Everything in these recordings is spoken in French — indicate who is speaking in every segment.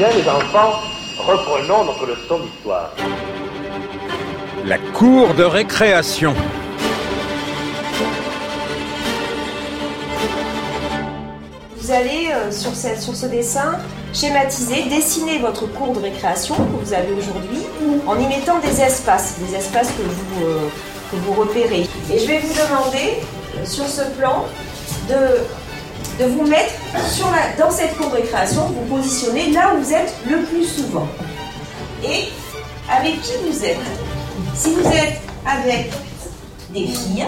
Speaker 1: Bien les enfants, reprenons notre leçon d'histoire.
Speaker 2: La cour de récréation.
Speaker 3: Vous allez euh, sur, ce, sur ce dessin schématiser, dessiner votre cours de récréation que vous avez aujourd'hui en y mettant des espaces, des espaces que vous, euh, que vous repérez. Et je vais vous demander euh, sur ce plan de, de vous mettre dans cette cour de récréation, vous positionner là où vous êtes le plus souvent. Et avec qui vous êtes? Si vous êtes avec des filles,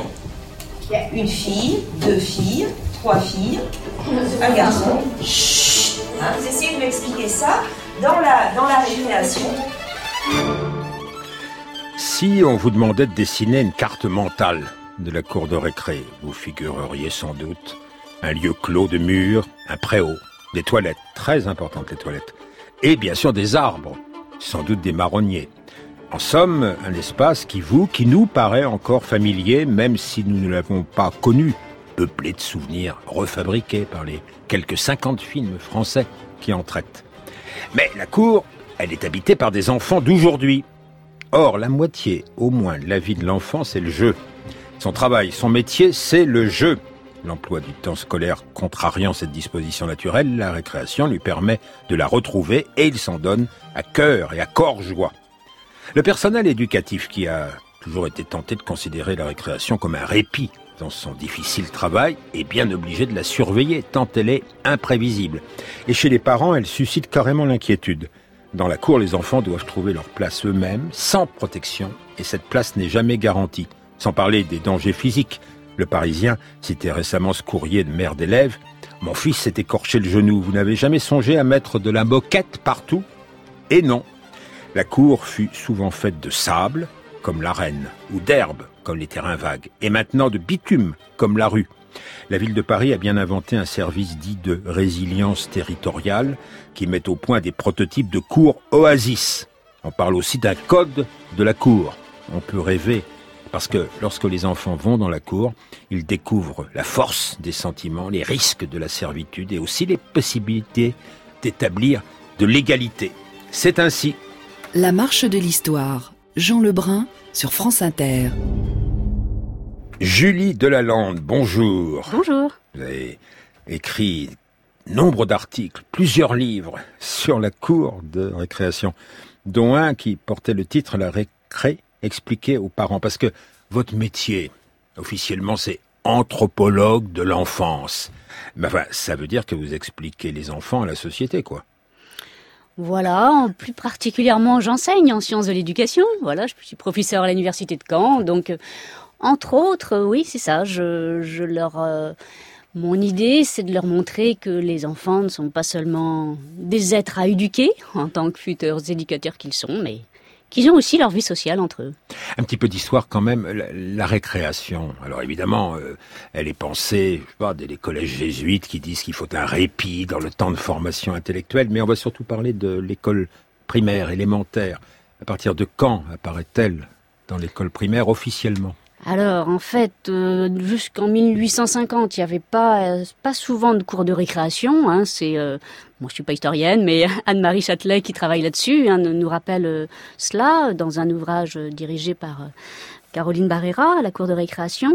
Speaker 3: une fille, deux filles, trois filles, un garçon. Chut hein, Vous essayez de m'expliquer ça dans la, dans la.
Speaker 2: Si on vous demandait de dessiner une carte mentale de la cour de récré, vous figureriez sans doute un lieu clos de murs, un préau, des toilettes, très importantes les toilettes, et bien sûr des arbres, sans doute des marronniers. En somme, un espace qui vous, qui nous paraît encore familier, même si nous ne l'avons pas connu, peuplé de souvenirs refabriqués par les quelques 50 films français qui en traitent. Mais la cour, elle est habitée par des enfants d'aujourd'hui. Or, la moitié, au moins, de la vie de l'enfant, c'est le jeu. Son travail, son métier, c'est le jeu. L'emploi du temps scolaire contrariant cette disposition naturelle, la récréation lui permet de la retrouver et il s'en donne à cœur et à corps joie. Le personnel éducatif qui a toujours été tenté de considérer la récréation comme un répit dans son difficile travail est bien obligé de la surveiller tant elle est imprévisible. Et chez les parents, elle suscite carrément l'inquiétude. Dans la cour, les enfants doivent trouver leur place eux-mêmes, sans protection, et cette place n'est jamais garantie. Sans parler des dangers physiques. Le Parisien citait récemment ce courrier de mère d'élève. Mon fils s'est écorché le genou. Vous n'avez jamais songé à mettre de la moquette partout? Et non. La cour fut souvent faite de sable, comme l'arène, ou d'herbe, comme les terrains vagues, et maintenant de bitume, comme la rue. La ville de Paris a bien inventé un service dit de résilience territoriale qui met au point des prototypes de cours oasis. On parle aussi d'un code de la cour. On peut rêver parce que lorsque les enfants vont dans la cour, ils découvrent la force des sentiments, les risques de la servitude et aussi les possibilités d'établir de l'égalité. C'est ainsi.
Speaker 4: La marche de l'histoire. Jean Lebrun sur France Inter.
Speaker 2: Julie Delalande, bonjour.
Speaker 5: Bonjour.
Speaker 2: Vous avez écrit nombre d'articles, plusieurs livres sur la cour de récréation, dont un qui portait le titre La récré expliqué aux parents, parce que votre métier, officiellement, c'est anthropologue de l'enfance. Mais enfin, ça veut dire que vous expliquez les enfants à la société, quoi.
Speaker 5: Voilà, plus particulièrement, j'enseigne en sciences de l'éducation. Voilà, je suis professeur à l'université de Caen, donc euh, entre autres, oui, c'est ça. Je, leur, euh, mon idée, c'est de leur montrer que les enfants ne sont pas seulement des êtres à éduquer en tant que futurs éducateurs qu'ils sont, mais qu'ils ont aussi leur vie sociale entre eux.
Speaker 2: Un petit peu d'histoire quand même, la, récréation. Alors évidemment, euh, elle est pensée, je sais pas, des collèges jésuites qui disent qu'il faut un répit dans le temps de formation intellectuelle, mais on va surtout parler de l'école primaire, élémentaire. À partir de quand apparaît-elle dans l'école primaire officiellement?
Speaker 5: Alors, en fait, euh, jusqu'en 1850, il n'y avait pas euh, pas souvent de cours de récréation. Hein, c'est, euh, moi je suis pas historienne, mais Anne-Marie Châtelet qui travaille là-dessus hein, nous rappelle cela dans un ouvrage dirigé par Caroline Barrera à la cour de récréation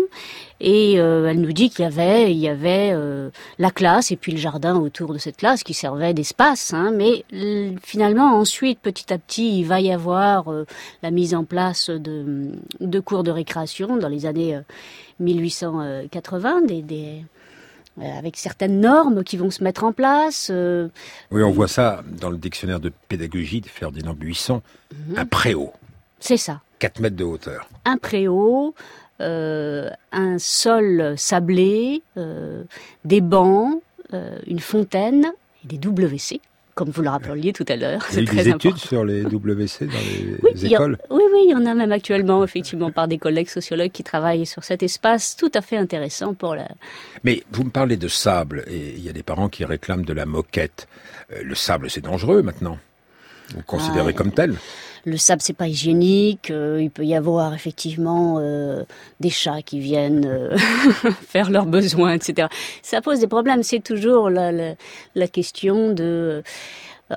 Speaker 5: et euh, elle nous dit qu'il y avait il y avait euh, la classe et puis le jardin autour de cette classe qui servait d'espace hein, mais finalement ensuite petit à petit il va y avoir euh, la mise en place de, de cours de récréation dans les années 1880 des, des avec certaines normes qui vont se mettre en place.
Speaker 2: Oui, on voit ça dans le dictionnaire de pédagogie de Ferdinand Buisson, mhm. un préau.
Speaker 5: C'est ça.
Speaker 2: 4 mètres de hauteur.
Speaker 5: Un préau, euh, un sol sablé, euh, des bancs, euh, une fontaine et des WC comme vous le rappeliez tout à l'heure.
Speaker 2: Il y a eu des études sur les WC dans les écoles
Speaker 5: Oui, oui, il y en a même actuellement, effectivement, par des collègues sociologues qui travaillent sur cet espace tout à fait intéressant pour la...
Speaker 2: Mais vous me parlez de sable, et il y a des parents qui réclament de la moquette. le sable, c'est dangereux maintenant Vous considérez comme tel
Speaker 5: le sable c'est pas hygiénique, euh, il peut y avoir effectivement euh, des chats qui viennent euh, faire leurs besoins, etc. Ça pose des problèmes. C'est toujours la, la, la question de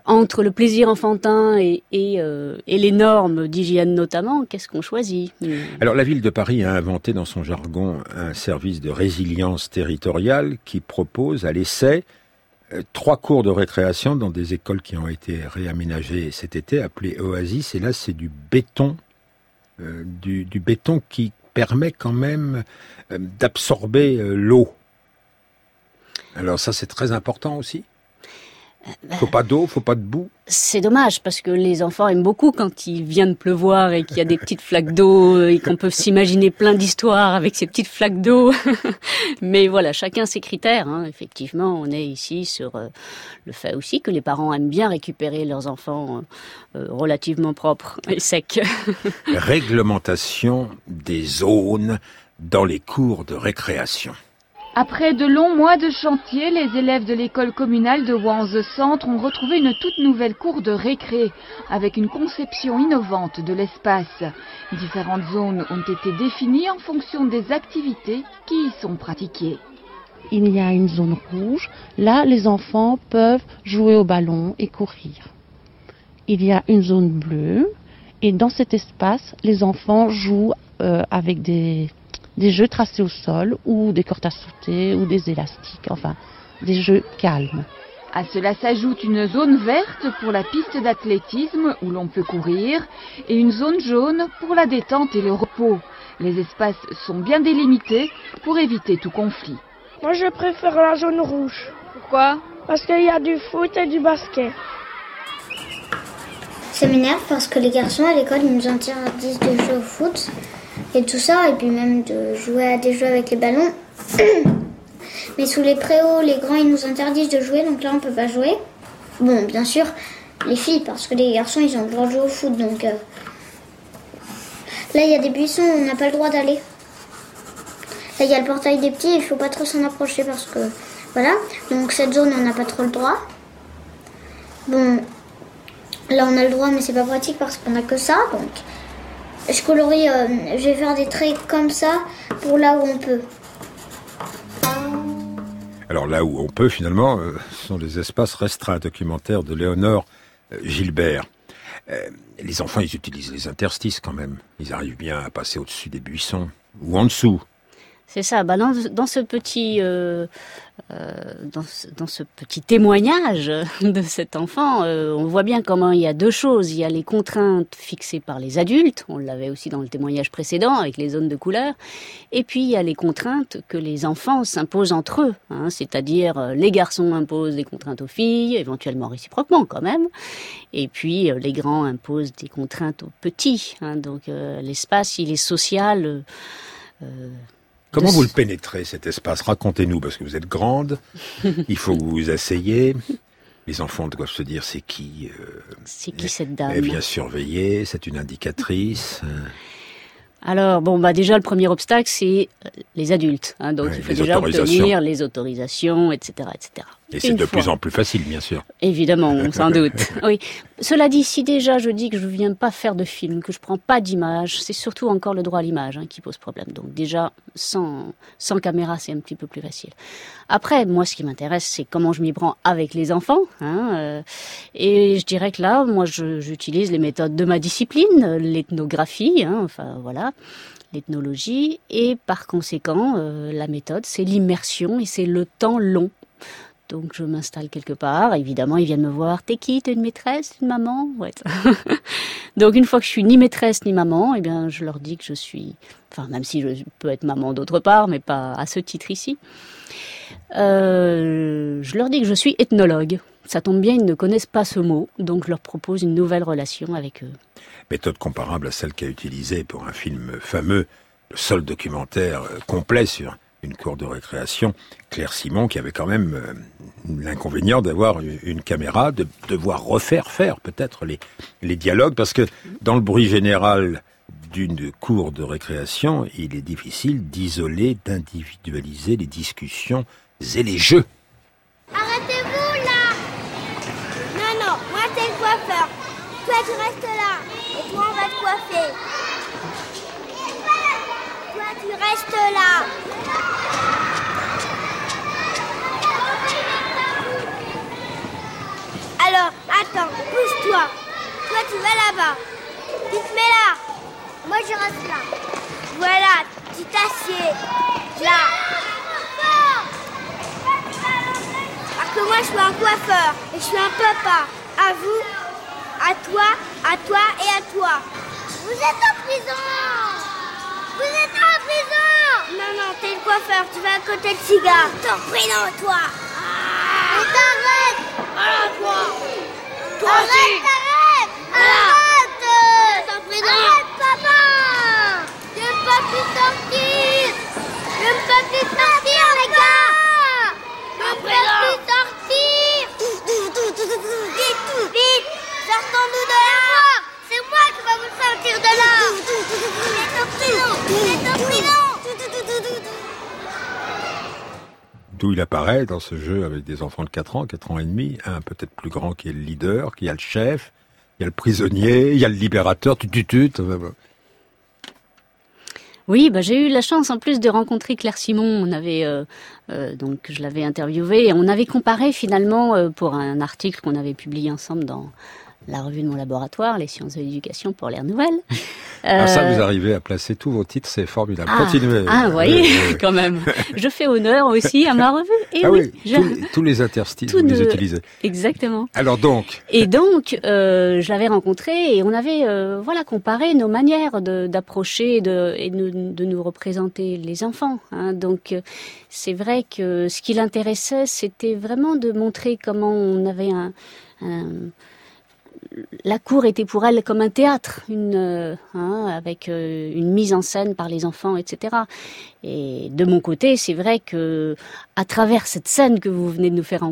Speaker 5: entre le plaisir enfantin et, et, et les normes d'hygiène notamment, qu'est-ce qu'on choisit?
Speaker 2: Alors la ville de Paris a inventé dans son jargon un service de résilience territoriale qui propose à l'essai trois cours de récréation dans des écoles qui ont été réaménagées cet été, appelées Oasis. Et là, c'est du béton, euh, du, béton qui permet quand même euh, d'absorber euh, l'eau. Alors ça, c'est très important aussi. Faut pas d'eau, faut pas de boue.
Speaker 5: C'est dommage parce que les enfants aiment beaucoup quand il vient de pleuvoir et qu'il y a des petites flaques d'eau et qu'on peut s'imaginer plein d'histoires avec ces petites flaques d'eau. Mais voilà, chacun ses critères. Hein. Effectivement, on est ici sur euh, le fait aussi que les parents aiment bien récupérer leurs enfants euh, relativement propres et secs.
Speaker 2: Réglementation des zones dans les cours de récréation.
Speaker 6: Après de longs mois de chantier, les élèves de l'école communale de Wanze Centre ont retrouvé une toute nouvelle cour de récré avec une conception innovante de l'espace. Différentes zones ont été définies en fonction des activités qui y sont pratiquées.
Speaker 7: Il y a une zone rouge. Là, les enfants peuvent jouer au ballon et courir. Il y a une zone bleue. Et dans cet espace, les enfants jouent euh, avec des des jeux tracés au sol ou des cordes à sauter ou des élastiques, enfin des jeux calmes.
Speaker 6: À cela s'ajoute une zone verte pour la piste d'athlétisme où l'on peut courir et une zone jaune pour la détente et le repos. Les espaces sont bien délimités pour éviter tout conflit.
Speaker 8: Moi je préfère la zone rouge.
Speaker 6: Pourquoi?
Speaker 8: Parce qu'il y a du foot et du basket.
Speaker 9: Ça m'énerve parce que les garçons à l'école ils nous interdisent de jouer au foot et tout ça, et puis même de jouer à des jeux avec les ballons. Mais sous les préaux, les grands, ils nous interdisent de jouer, donc là, on peut pas jouer. Bon, bien sûr, les filles, parce que les garçons, ils ont le droit de jouer au foot, donc... Euh... Là, il y a des buissons, on n'a pas le droit d'aller. Là, il y a le portail des petits, il faut pas trop s'en approcher, parce que... Voilà, donc cette zone, on n'a pas trop le droit. Bon, là, on a le droit, mais c'est pas pratique, parce qu'on a que ça, donc je colorie, euh, je vais faire des traits comme ça pour là où on peut.
Speaker 2: Alors là où on peut finalement, euh, ce sont les espaces restreints documentaires de Léonore euh, Gilbert. Les enfants, ils utilisent les interstices quand même. Ils arrivent bien à passer au-dessus des buissons ou en dessous.
Speaker 5: C'est ça. Bah dans, dans, ce petit, euh, euh, dans, ce, dans, ce, petit témoignage de cet enfant, euh, on voit bien comment il y a deux choses. Il y a les contraintes fixées par les adultes. On l'avait aussi dans le témoignage précédent avec les zones de couleur. Et puis il y a les contraintes que les enfants s'imposent entre eux. Hein, C'est-à-dire les garçons imposent des contraintes aux filles, éventuellement réciproquement quand même. Et puis les grands imposent des contraintes aux petits. Hein, donc l'espace, il est social.
Speaker 2: Comment vous le pénétrez, cet espace? Racontez-nous, parce que vous êtes grande, il faut que vous vous asseyez. Les enfants doivent se dire c'est qui
Speaker 5: euh, C'est qui cette dame?
Speaker 2: Elle vient surveiller, c'est une indicatrice.
Speaker 5: Alors bon bah déjà le premier obstacle c'est les adultes, hein, donc
Speaker 2: Ouais,
Speaker 5: il faut déjà obtenir les autorisations, etc., etc.
Speaker 2: Et c'est de
Speaker 5: fois.
Speaker 2: plus en plus facile, bien sûr.
Speaker 5: Évidemment, sans doute. Oui. Cela dit, si déjà je dis que je viens pas faire de film, que je prends pas d'image, c'est surtout encore le droit à l'image hein, qui pose problème. Donc déjà, sans, sans caméra, c'est un petit peu plus facile. Après, moi, ce qui m'intéresse, c'est comment je m'y prends avec les enfants. Hein, euh, et je dirais que là, moi, j'utilise les méthodes de ma discipline, l'ethnographie, hein, enfin voilà, l'ethnologie. Et par conséquent, euh, la méthode, c'est l'immersion et c'est le temps long. Donc je m'installe quelque part. Évidemment, ils viennent me voir. T'es qui? T'es une maîtresse? Une maman? Ouais. Donc une fois que je suis ni maîtresse ni maman, eh bien je leur dis que je suis. Enfin, même si je peux être maman d'autre part, mais pas à ce titre ici. Euh, je leur dis que je suis ethnologue. Ça tombe bien, ils ne connaissent pas ce mot, donc je leur propose une nouvelle relation avec eux.
Speaker 2: Méthode comparable à celle qu'a utilisée pour un film fameux, le seul documentaire euh, complet sur une cour de récréation, Claire Simon, qui avait quand même euh, l'inconvénient d'avoir une caméra, de devoir refaire faire peut-être les, les dialogues, parce que dans le bruit général d'une cour de récréation, il est difficile d'isoler, d'individualiser les discussions et les jeux.
Speaker 10: Arrêtez-vous là Non, non, moi c'est le coiffeur. Toi tu restes là. Et toi on va te coiffer. Toi tu restes là. Alors, Attends, pousse-toi. Toi, tu vas là-bas. Tu te mets là. Moi, je reste là. Voilà, tu t'assieds. Là. Parce que moi, je suis un coiffeur et je suis un papa. À vous, à toi, à toi et à toi. Vous êtes en prison Vous êtes en prison Non, non, t'es le coiffeur, tu vas à côté de cigare. T'es en prison, toi Mais t'arrêtes Alors, toi Toi Arrête, arrête. Arrête prison Arrête, papa J'aime pas plus sortir J'aime pas plus sortir, les gars J'aime pas plus sortir Vite, vite Sortons-nous de là C'est moi qui vais vous sortir de là Vous êtes en prison Vous êtes en prison
Speaker 2: D'où apparaît dans ce jeu avec des enfants de 4 ans, 4 ans et demi, un peut-être plus grand qui est le leader, qui a le chef, il y a le prisonnier, il y a le libérateur, tu tu. tu-
Speaker 5: Oui, bah, j'ai eu la chance en plus de rencontrer Claire Simon. On avait euh, euh, donc je l'avais interviewée et on avait comparé finalement euh, pour un article qu'on avait publié ensemble dans la revue de mon laboratoire, les sciences de l'éducation pour l'ère nouvelle.
Speaker 2: Alors ça,
Speaker 5: Euh,
Speaker 2: vous arrivez à placer tous vos titres, c'est formidable.
Speaker 5: ah,
Speaker 2: Continuez.
Speaker 5: Ah, vous voyez,
Speaker 2: Oui, oui,
Speaker 5: quand même. Je fais honneur aussi à ma revue. Et
Speaker 2: ah
Speaker 5: oui, je-
Speaker 2: tous, les, tous les interstices, vous les utilisez.
Speaker 5: Exactement.
Speaker 2: Alors donc,
Speaker 5: Et donc, euh, je l'avais rencontré et on avait euh, voilà comparé nos manières d'approcher de, et de, de nous représenter les enfants. hein. Donc, c'est vrai que ce qui l'intéressait, c'était vraiment de montrer comment on avait un, un- la cour était pour elle comme un théâtre, une, euh, hein, avec euh, une mise en scène par les enfants, etc. Et de mon côté, c'est vrai que à travers cette scène que vous venez de nous faire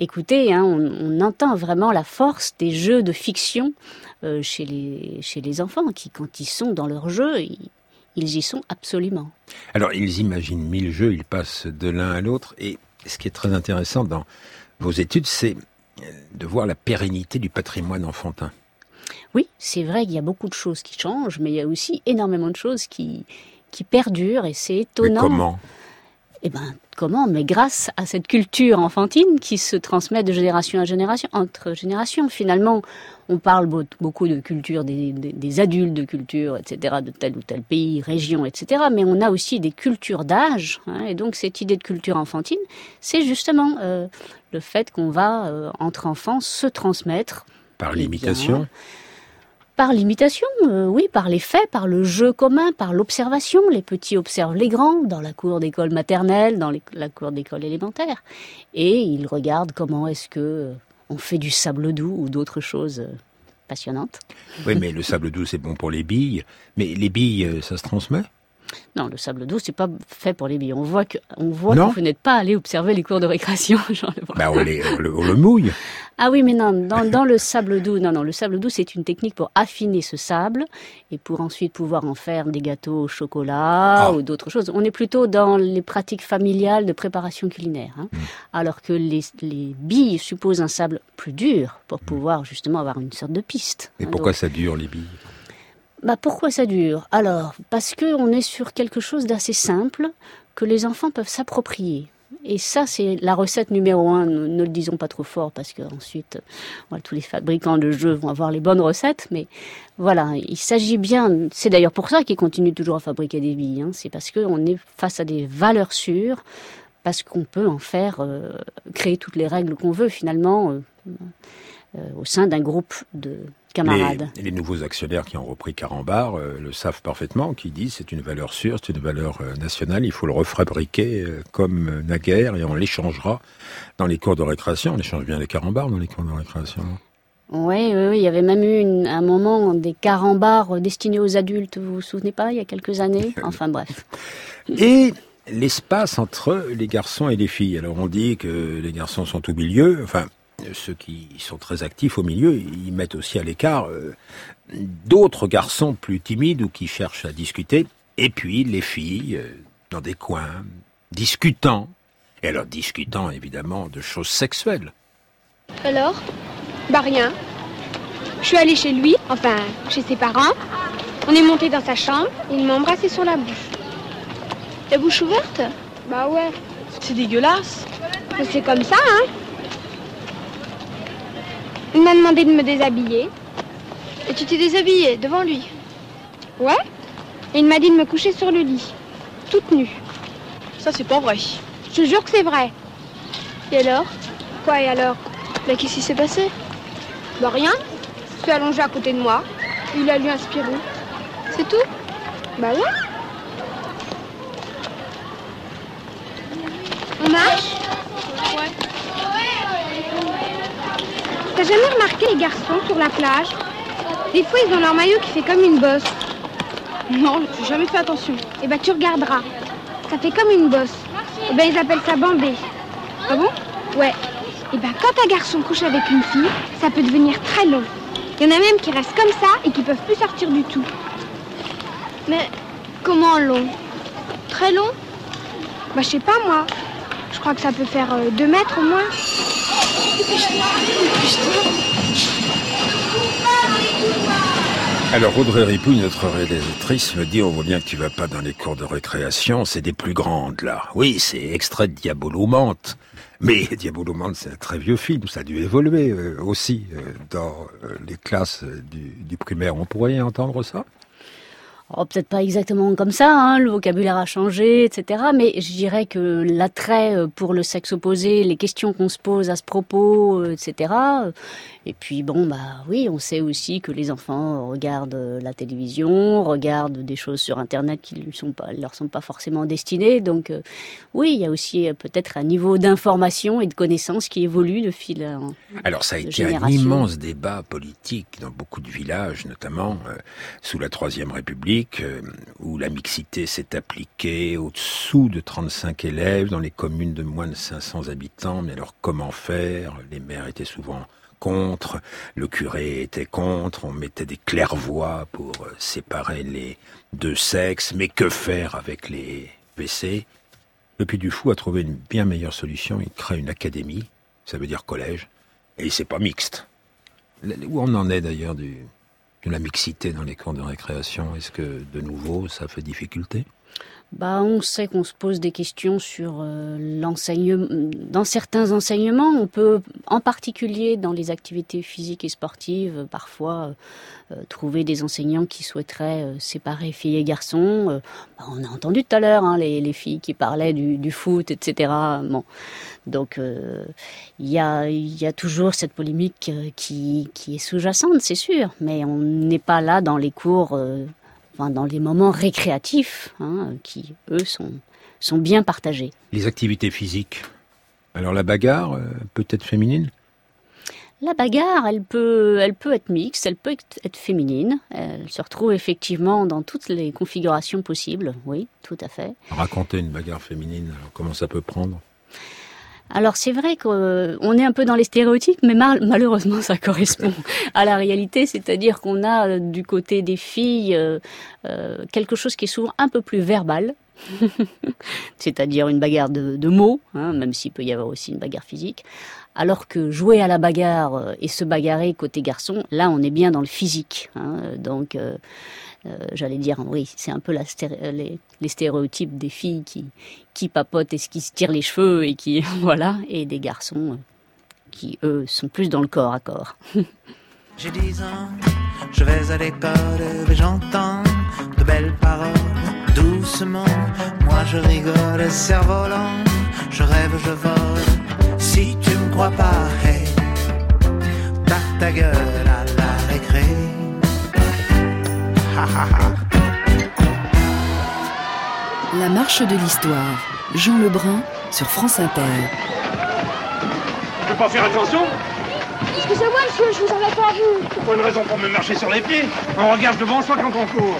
Speaker 5: écouter, hein, on, entend vraiment la force des jeux de fiction euh, chez les chez les enfants qui, quand ils sont dans leur jeu, ils, y sont absolument.
Speaker 2: alors ils imaginent mille jeux, ils passent de l'un à l'autre. Et ce qui est très intéressant dans vos études, c'est de voir la pérennité du patrimoine enfantin.
Speaker 5: Oui, c'est vrai qu'il y a beaucoup de choses qui changent, mais il y a aussi énormément de choses qui qui perdurent et c'est
Speaker 2: Mais
Speaker 5: étonnant.
Speaker 2: comment?
Speaker 5: Eh comment Mais grâce à cette culture enfantine qui se transmet de génération à génération, entre générations. Finalement, on parle beau- beaucoup de culture des, des- des adultes, de culture, etc., de tel ou tel pays, région, etc. Mais on a aussi des cultures d'âge. hein, et donc, cette idée de culture enfantine, c'est justement euh, le fait qu'on va, euh, entre enfants, se transmettre
Speaker 2: Par
Speaker 5: Eh
Speaker 2: l'imitation
Speaker 5: par l'imitation, euh, oui, par les faits, par le jeu commun, par l'observation. Les petits observent les grands dans la cour d'école maternelle, dans la cour d'école élémentaire, et ils regardent comment est-ce que euh, on fait du sable doux ou d'autres choses euh, passionnantes.
Speaker 2: Oui, mais le sable doux, c'est bon pour les billes. Mais les billes, ça se transmet?
Speaker 5: Non, le sable doux, c'est pas fait pour les billes. On voit que, on voit
Speaker 2: Non.
Speaker 5: que vous n'êtes pas allé observer les cours de récréation, Jean
Speaker 2: bah, on, les- on le, on le mouille.
Speaker 5: Ah oui, mais non, dans, dans le sable doux, non, non, le sable doux, c'est une technique pour affiner ce sable et pour ensuite pouvoir en faire des gâteaux au chocolat
Speaker 2: Ah.
Speaker 5: ou d'autres choses. On est plutôt dans les pratiques familiales de préparation culinaire, hein. alors que les, les billes supposent un sable plus dur pour pouvoir justement avoir une sorte de piste.
Speaker 2: Mais
Speaker 5: hein.
Speaker 2: pourquoi
Speaker 5: Donc,
Speaker 2: ça dure, les billes?
Speaker 5: Bah pourquoi ça dure? Alors, parce que on est sur quelque chose d'assez simple que les enfants peuvent s'approprier. Et ça, c'est la recette numéro un. Ne, ne le disons pas trop fort parce que ensuite, voilà, tous les fabricants de jeux vont avoir les bonnes recettes. Mais voilà, il s'agit bien. C'est d'ailleurs pour ça qu'ils continuent toujours à fabriquer des billes. hein. C'est parce qu'on est face à des valeurs sûres, parce qu'on peut en faire euh, créer toutes les règles qu'on veut finalement euh, euh, au sein d'un groupe de camarades.
Speaker 2: Les, les nouveaux actionnaires qui ont repris Carambar euh, le savent parfaitement, qui disent c'est une valeur sûre, c'est une valeur euh, nationale, il faut le refabriquer euh, comme naguère et on l'échangera dans les cours de récréation. On échange bien les Carambars dans les cours de récréation.
Speaker 5: Oui, oui, oui, il y avait même eu une- un moment des carambars destinés aux adultes, vous vous souvenez pas, il y a quelques années? Enfin bref.
Speaker 2: Et l'espace entre les garçons et les filles. Alors on dit que les garçons sont au milieu, enfin ceux qui sont très actifs au milieu, ils mettent aussi à l'écart euh, d'autres garçons plus timides ou qui cherchent à discuter, et puis les filles euh, dans des coins, discutant, et alors discutant évidemment de choses sexuelles.
Speaker 11: Alors? Bah rien. Je suis allée chez lui, enfin chez ses parents. On est monté dans sa chambre il m'a embrassé sur la bouche. La bouche ouverte? Bah ouais. C'est dégueulasse. Mais c'est comme ça, hein Il m'a demandé de me déshabiller. Et tu t'es déshabillée devant lui Ouais. Et il m'a dit de me coucher sur le lit, toute nue.
Speaker 12: Ça, c'est pas vrai.
Speaker 11: Je te jure que c'est vrai.
Speaker 12: Et alors?
Speaker 11: Quoi et alors?
Speaker 12: Bah, qu'est-ce qui s'est passé?
Speaker 11: Bah, rien. Il s'est allongé à côté de moi. Il a lu un Spirou.
Speaker 12: C'est tout?
Speaker 11: Bah, ouais. On marche
Speaker 12: Ouais.
Speaker 11: T'as jamais remarqué les garçons sur la plage? Des fois, ils ont leur maillot qui fait comme une bosse.
Speaker 12: Non, j'ai jamais fait attention.
Speaker 11: Eh ben, tu regarderas. Ça fait comme une bosse. Eh ben, ils appellent ça bambé.
Speaker 12: Ah bon?
Speaker 11: Ouais. Eh ben, quand un garçon couche avec une fille, ça peut devenir très long. Il y en a même qui restent comme ça et qui peuvent plus sortir du tout.
Speaker 12: Mais comment long? Très long?
Speaker 11: Bah, je sais pas, moi. Je crois que ça peut faire euh, deux mètres au moins.
Speaker 2: Alors Audrey Ripouille, notre réalisatrice, me dit on voit bien que tu vas pas dans les cours de récréation, c'est des plus grandes là. Oui, c'est extrait de Diabolomante. Mais Diabolomante, c'est un très vieux film, ça a dû évoluer euh, aussi euh, dans euh, les classes du, du primaire. On pourrait entendre ça?
Speaker 5: Oh, peut-être pas exactement comme ça, hein, le vocabulaire a changé, etc. Mais je dirais que l'attrait euh, pour le sexe opposé, les questions qu'on se pose à ce propos, euh, etc. Et puis bon, bah oui, on sait aussi que les enfants regardent euh, la télévision, regardent des choses sur Internet qui ne sont pas, leur sont pas forcément destinées. Donc euh, oui, il y a aussi euh, peut-être un niveau d'information et de connaissance qui évolue de fil en
Speaker 2: Alors ça a été un immense débat politique dans beaucoup de villages, notamment euh, sous la Troisième République, euh, où la mixité s'est appliquée au-dessous de 35 élèves dans les communes de moins de 500 habitants. Mais alors comment faire? Les maires étaient souvent contre, le curé était contre, on mettait des clairvoies pour euh, séparer les deux sexes, mais que faire avec les WC Le Puy du Fou a trouvé une bien meilleure solution, il crée une académie, ça veut dire collège, et c'est pas mixte. Où on en est d'ailleurs du, de la mixité dans les cours de récréation Est-ce que de nouveau ça fait difficulté?
Speaker 5: Bah, on sait qu'on se pose des questions sur euh, l'enseignement. Dans certains enseignements, on peut, en particulier dans les activités physiques et sportives, euh, parfois euh, trouver des enseignants qui souhaiteraient euh, séparer filles et garçons. Euh, bah, on a entendu tout à l'heure hein, les, les filles qui parlaient du, foot, etc. Donc euh, il y, a, toujours cette polémique euh, qui, est sous-jacente, c'est sûr, mais on n'est pas là dans les cours, euh, enfin, dans les moments récréatifs, hein, qui eux sont, sont bien partagés.
Speaker 2: Les activités physiques. Alors la bagarre, euh, peut être féminine?
Speaker 5: La bagarre, elle peut, elle peut être mixte, elle peut être- être féminine. Elle se retrouve effectivement dans toutes les configurations possibles. Oui, tout à fait.
Speaker 2: Raconter une bagarre féminine, alors comment ça peut prendre?
Speaker 5: Alors c'est vrai qu'on est un peu dans les stéréotypes, mais mal- malheureusement ça correspond à la réalité, c'est-à-dire qu'on a euh, du côté des filles euh, euh, quelque chose qui est souvent un peu plus verbal, c'est-à-dire une bagarre de, de mots, hein, même s'il peut y avoir aussi une bagarre physique, alors que jouer à la bagarre euh, et se bagarrer côté garçon, là on est bien dans le physique, hein, donc. euh, euh, J'allais dire, oui, c'est un peu la sté- euh, les, les stéréotypes des filles qui, qui papotent et qui se tirent les cheveux et qui, voilà, et des garçons euh, qui, eux, sont plus dans le corps à corps.
Speaker 13: J'ai 10 ans, je vais à l'école et j'entends de belles paroles doucement. Moi je rigole, cerf-volant, je rêve, je vole. Si tu crois pas, hey, tape ta gueule à la récré. Ha ha ha.
Speaker 4: La marche de l'histoire. Jean Lebrun sur France Inter.
Speaker 1: Tu peux pas faire attention
Speaker 10: Excusez-moi, monsieur, je vous avais pas vu.
Speaker 1: Pas une raison pour me marcher sur les pieds. On regarde devant soi quand on court.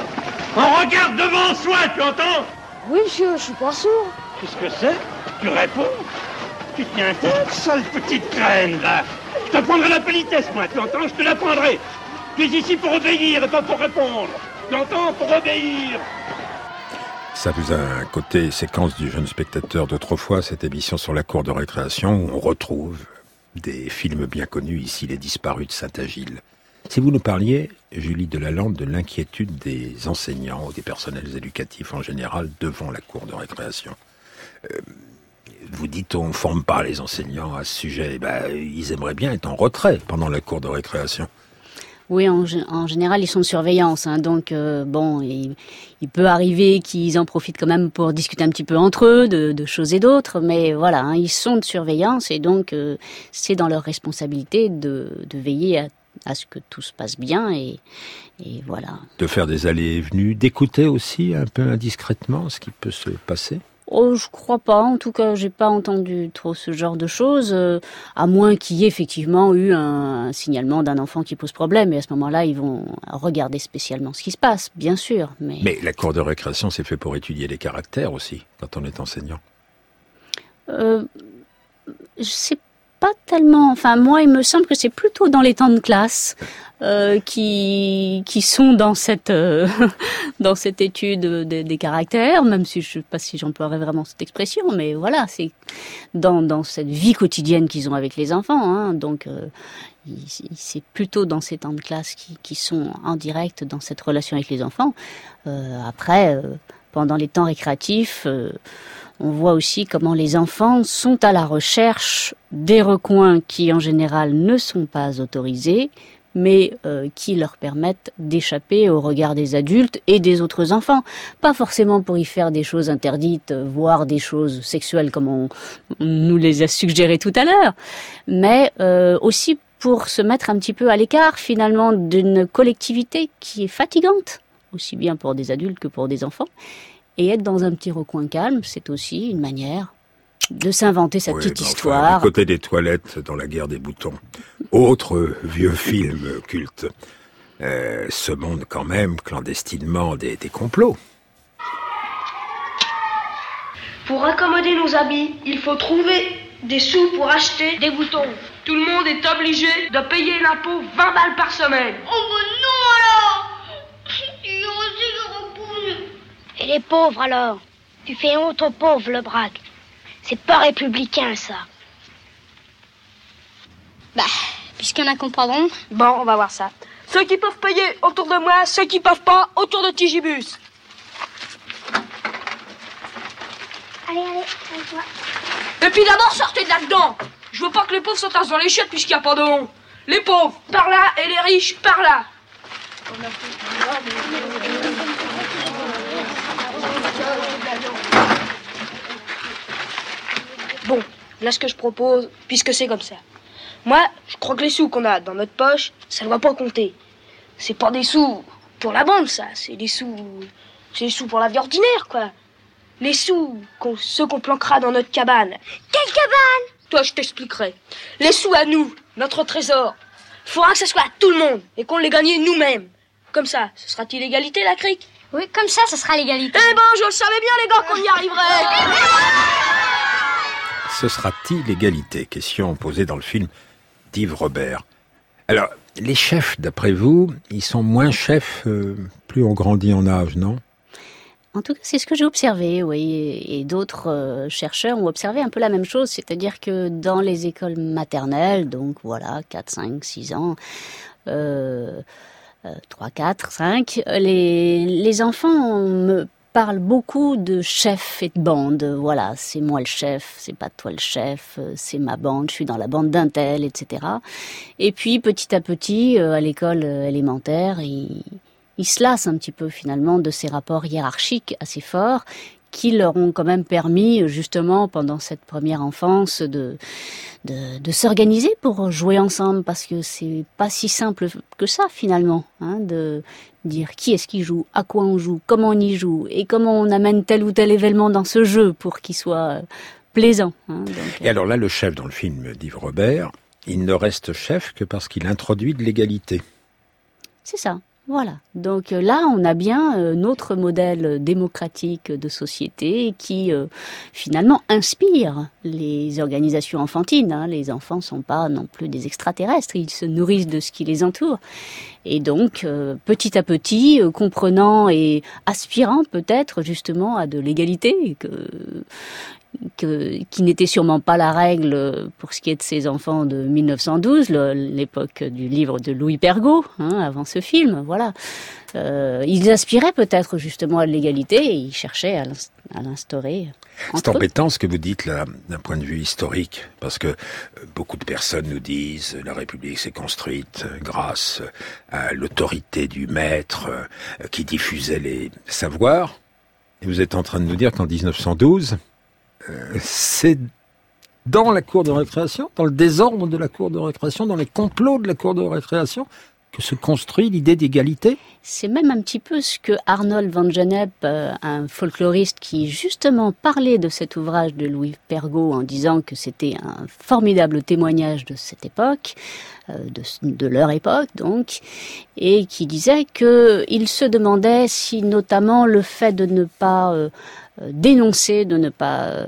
Speaker 1: On regarde devant soi, tu entends?
Speaker 10: Oui, monsieur, je suis pas sourd.
Speaker 1: Qu'est-ce que c'est? Tu réponds? Tu tiens tête, sale petite crème, là Je t'apprendrai la politesse, moi, tu entends Je te l'apprendrai. Tu es ici pour obéir et pas pour répondre. Tu entends Pour obéir.
Speaker 2: Ça vous a un côté séquence du jeune spectateur d'autrefois, cette émission sur la cour de récréation où on retrouve des films bien connus, ici Les Disparus de Saint-Agile. Si vous nous parliez, Julie Delalande, de l'inquiétude des enseignants ou des personnels éducatifs en général devant la cour de récréation, euh, vous dites on forme pas les enseignants à ce sujet. Ben, ils aimeraient bien être en retrait pendant la cour de récréation.
Speaker 5: Oui, en, général, ils sont de surveillance. Hein, donc, euh, bon, il, peut arriver qu'ils en profitent quand même pour discuter un petit peu entre eux de, choses et d'autres. Mais voilà, hein, ils sont de surveillance et donc euh, c'est dans leur responsabilité de, veiller à, ce que tout se passe bien et, et voilà.
Speaker 2: De faire des allées et venues, d'écouter aussi un peu indiscrètement ce qui peut se passer
Speaker 5: Oh, je crois pas. En tout cas, j'ai pas entendu trop ce genre de choses, euh, à moins qu'il y ait effectivement eu un, signalement d'un enfant qui pose problème. Et à ce moment-là, ils vont regarder spécialement ce qui se passe, bien sûr. Mais,
Speaker 2: mais la cour de récréation, c'est fait pour étudier les caractères aussi, quand on est enseignant.
Speaker 5: Euh, je sais pas tellement. Enfin, moi, il me semble que c'est plutôt dans les temps de classe. Euh, qui qui sont dans cette euh, dans cette étude des, caractères, même si je sais pas si j'emploierais vraiment cette expression, mais voilà, c'est dans dans cette vie quotidienne qu'ils ont avec les enfants. Hein, donc euh, c'est plutôt dans ces temps de classe qui, qui sont en direct dans cette relation avec les enfants. après, pendant les temps récréatifs on voit aussi comment les enfants sont à la recherche des recoins qui en général ne sont pas autorisés, mais euh, qui leur permettent d'échapper au regard des adultes et des autres enfants. Pas forcément pour y faire des choses interdites, voire des choses sexuelles comme on, nous les a suggérées tout à l'heure, mais euh, aussi pour se mettre un petit peu à l'écart finalement d'une collectivité qui est fatigante, aussi bien pour des adultes que pour des enfants. Et être dans un petit recoin calme, c'est aussi une manière de s'inventer sa petite histoire.
Speaker 2: du côté des toilettes dans la guerre des boutons. Autre vieux film culte. Euh, ce monde quand même clandestinement des, des complots.
Speaker 8: Pour accommoder nos habits, il faut trouver des sous pour acheter des boutons. Tout le monde est obligé de payer l'impôt 20 balles par semaine.
Speaker 10: Oh non
Speaker 14: les pauvres alors Tu fais honte aux pauvres, le braque. C'est pas républicain, ça.
Speaker 11: Bah, puisqu'il y en a comprendront.
Speaker 8: Bon, on va voir ça. Ceux qui peuvent payer autour de moi, ceux qui peuvent pas autour de Tigibus.
Speaker 10: Allez, allez, allez,
Speaker 8: Et puis d'abord, sortez de là-dedans. Je veux pas que les pauvres s'entassent dans les chiottes puisqu'il n'y a pas de honte. Les pauvres, par là, et les riches, par là. Bon, là ce que je propose, puisque c'est comme ça. Moi, je crois que les sous qu'on a dans notre poche, ça ne va pas compter. C'est pas des sous pour la bande, ça. C'est des sous. C'est des sous pour la vie ordinaire, quoi. Les sous, ceux qu'on planquera dans notre cabane.
Speaker 10: Quelle cabane?
Speaker 8: Toi, je t'expliquerai. Les sous à nous, notre trésor. Faudra que ce soit à tout le monde et qu'on les gagne nous-mêmes. Comme ça, ce sera-t-il l'égalité, la crique?
Speaker 11: Oui, comme ça, ce sera l'égalité.
Speaker 8: Eh ben, je le savais bien, les gars, qu'on y arriverait.
Speaker 2: Ce sera-t-il l'égalité? Question posée dans le film d'Yves Robert. Alors, les chefs, d'après vous, ils sont moins chefs euh, plus on grandit en âge, non?
Speaker 5: En tout cas, c'est ce que j'ai observé, oui. Et d'autres euh, chercheurs ont observé un peu la même chose, c'est-à-dire que dans les écoles maternelles, donc voilà, 4, 5, 6 ans, euh, 3, 4, 5, les, les enfants me parle beaucoup de chef et de bande. Voilà, c'est moi le chef, c'est pas toi le chef, euh, c'est ma bande, je suis dans la bande d'un tel, etc. Et puis petit à petit, euh, à l'école euh, élémentaire, il, il se lasse un petit peu finalement de ces rapports hiérarchiques assez forts qui leur ont quand même permis justement pendant cette première enfance de de, de s'organiser pour jouer ensemble parce que c'est pas si simple que ça finalement hein, de dire qui est-ce qui joue, à quoi on joue, comment on y joue et comment on amène tel ou tel événement dans ce jeu pour qu'il soit plaisant. Hein,
Speaker 2: et alors là, le chef dans le film d'Yves Robert, il ne reste chef que parce qu'il introduit de l'égalité.
Speaker 5: C'est ça. Voilà. Donc euh, là, on a bien euh, notre modèle démocratique de société qui euh, finalement inspire les organisations enfantines. Hein. Les enfants sont pas non plus des extraterrestres, ils se nourrissent de ce qui les entoure. Et donc, petit à petit, comprenant et aspirant peut-être justement à de l'égalité, que qui n'était sûrement pas la règle pour ce qui est de ces enfants de 1912, l'époque du livre de Louis Pergaud, hein, avant ce film. Voilà. Euh, ils aspiraient peut-être justement à l'égalité et ils cherchaient à l'instaurer.
Speaker 2: C'est embêtant ce que vous dites là, d'un point de vue historique, parce que euh, beaucoup de personnes nous disent la République s'est construite grâce à l'autorité du maître euh, qui diffusait les savoirs. Et vous êtes en train de nous dire qu'en 1912, c'est dans la cour de récréation, dans le désordre de la cour de récréation, dans les complots de la cour de récréation, que se construit l'idée d'égalité.
Speaker 5: C'est même un petit peu ce que Arnold van Gennep, euh, un folkloriste qui justement parlait de cet ouvrage de Louis Pergaud en disant que c'était un formidable témoignage de cette époque, euh, de, leur époque donc, et qui disait qu'il se demandait si notamment le fait de ne pas euh, dénoncer, de ne pas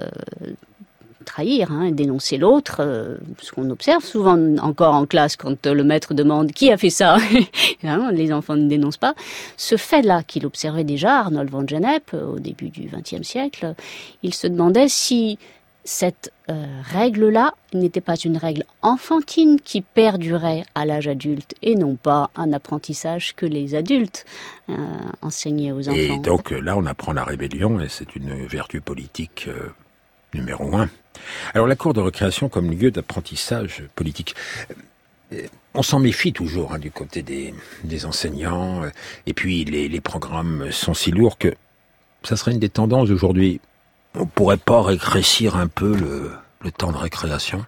Speaker 5: trahir hein, dénoncer l'autre, euh, ce qu'on observe souvent encore en classe quand le maître demande qui a fait ça, hein, les enfants ne dénoncent pas. Ce fait-là qu'il observait déjà, Arnold von Gennep, euh, au début du XXe siècle, il se demandait si cette euh, règle-là n'était pas une règle enfantine qui perdurait à l'âge adulte et non pas un apprentissage que les adultes enseignaient aux enfants.
Speaker 2: Et donc là, on apprend la rébellion et c'est une vertu politique numéro un. Alors la cour de récréation comme lieu d'apprentissage politique. Euh, on s'en méfie toujours hein, du côté des, enseignants, euh, et puis les, programmes sont si lourds que ça serait une des tendances aujourd'hui. On pourrait pas rétrécir un peu le, le temps de récréation?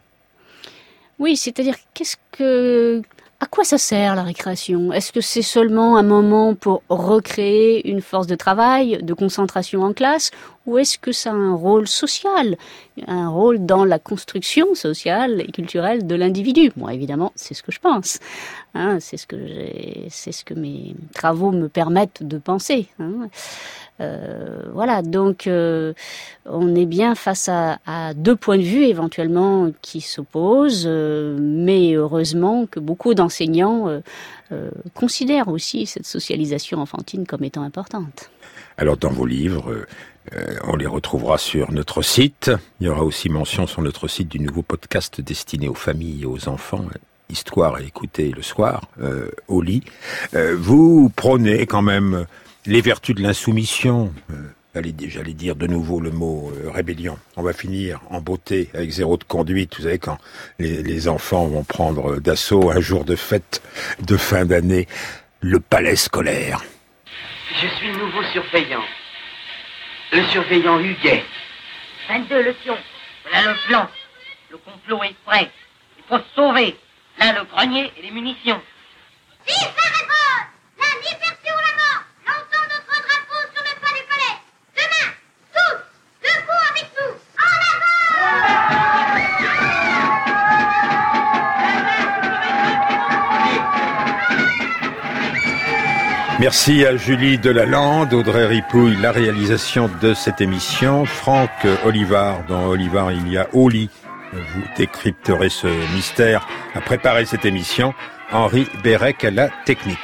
Speaker 5: Oui, c'est-à-dire qu'est-ce que à quoi ça sert la récréation? Est-ce que c'est seulement un moment pour recréer une force de travail, de concentration en classe, ou est-ce que ça a un rôle social, un rôle dans la construction sociale et culturelle de l'individu? Moi, évidemment, c'est ce que je pense. Hein, c'est ce que mes travaux me permettent de penser. Hein. Euh, voilà, donc euh, on est bien face à, deux points de vue éventuellement qui s'opposent, euh, mais heureusement que beaucoup d'enseignants considèrent aussi cette socialisation enfantine comme étant importante.
Speaker 2: Alors dans vos livres, on les retrouvera sur notre site. Il y aura aussi mention sur notre site du nouveau podcast destiné aux familles et aux enfants, Histoire à écouter le soir, au lit. vous prenez quand même les vertus de l'insoumission. Euh, j'allais dire de nouveau le mot euh, rébellion. On va finir en beauté avec zéro de conduite. Vous savez quand les, enfants vont prendre d'assaut un jour de fête de fin d'année le palais scolaire.
Speaker 15: Je suis le nouveau surveillant. Le surveillant Huguet.
Speaker 16: 22 le pion. Voilà le plan. Le complot est prêt. Il faut se sauver. Là, le grenier et les munitions.
Speaker 10: Si ça répond La liberté ou la mort
Speaker 2: Merci à Julie Delalande, Audrey Ripouille, la réalisation de cette émission. Franck Olivard, dans Olivard il y a Oli. Vous décrypterez ce mystère. À préparer cette émission, Henri Bérec à la technique.